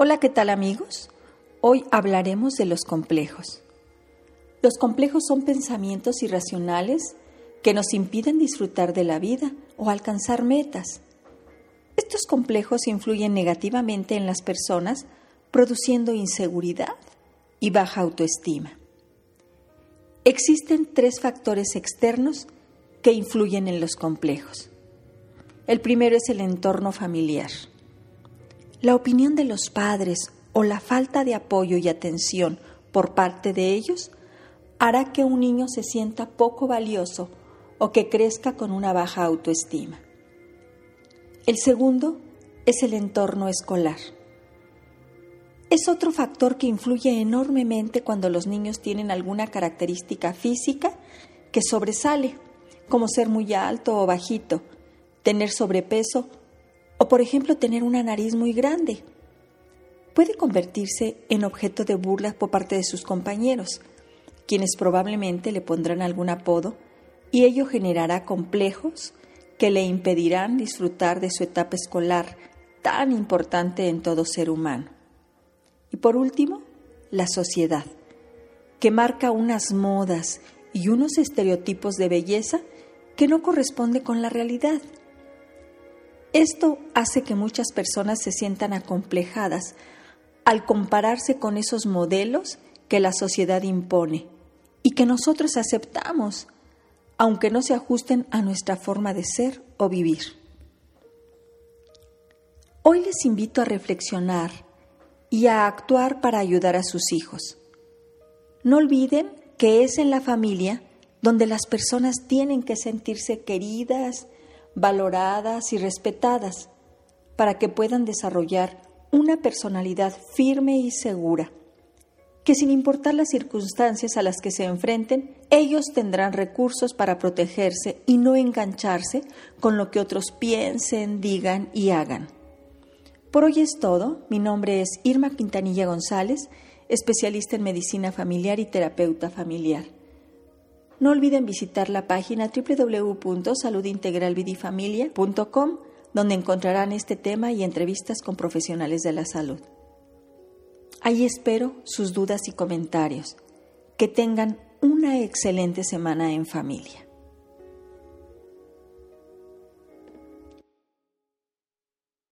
Hola, ¿qué tal amigos? Hoy hablaremos de los complejos. Los complejos son pensamientos irracionales que nos impiden disfrutar de la vida o alcanzar metas. Estos complejos influyen negativamente en las personas, produciendo inseguridad y baja autoestima. Existen tres factores externos que influyen en los complejos. El primero es el entorno familiar. La opinión de los padres o la falta de apoyo y atención por parte de ellos hará que un niño se sienta poco valioso o que crezca con una baja autoestima. El segundo es el entorno escolar. Es otro factor que influye enormemente cuando los niños tienen alguna característica física que sobresale, como ser muy alto o bajito, tener sobrepeso o por ejemplo tener una nariz muy grande. Puede convertirse en objeto de burlas por parte de sus compañeros, quienes probablemente le pondrán algún apodo y ello generará complejos que le impedirán disfrutar de su etapa escolar tan importante en todo ser humano. Y por último, la sociedad, que marca unas modas y unos estereotipos de belleza que no corresponde con la realidad. Esto hace que muchas personas se sientan acomplejadas al compararse con esos modelos que la sociedad impone y que nosotros aceptamos, aunque no se ajusten a nuestra forma de ser o vivir. Hoy les invito a reflexionar y a actuar para ayudar a sus hijos. No olviden que es en la familia donde las personas tienen que sentirse queridas, valoradas y respetadas para que puedan desarrollar una personalidad firme y segura, que sin importar las circunstancias a las que se enfrenten, ellos tendrán recursos para protegerse y no engancharse con lo que otros piensen, digan y hagan. Por hoy es todo. Mi nombre es Irma Quintanilla González, especialista en medicina familiar y terapeuta familiar. No olviden visitar la página www.saludintegralvidifamilia.com donde encontrarán este tema y entrevistas con profesionales de la salud. Ahí espero sus dudas y comentarios. Que tengan una excelente semana en familia.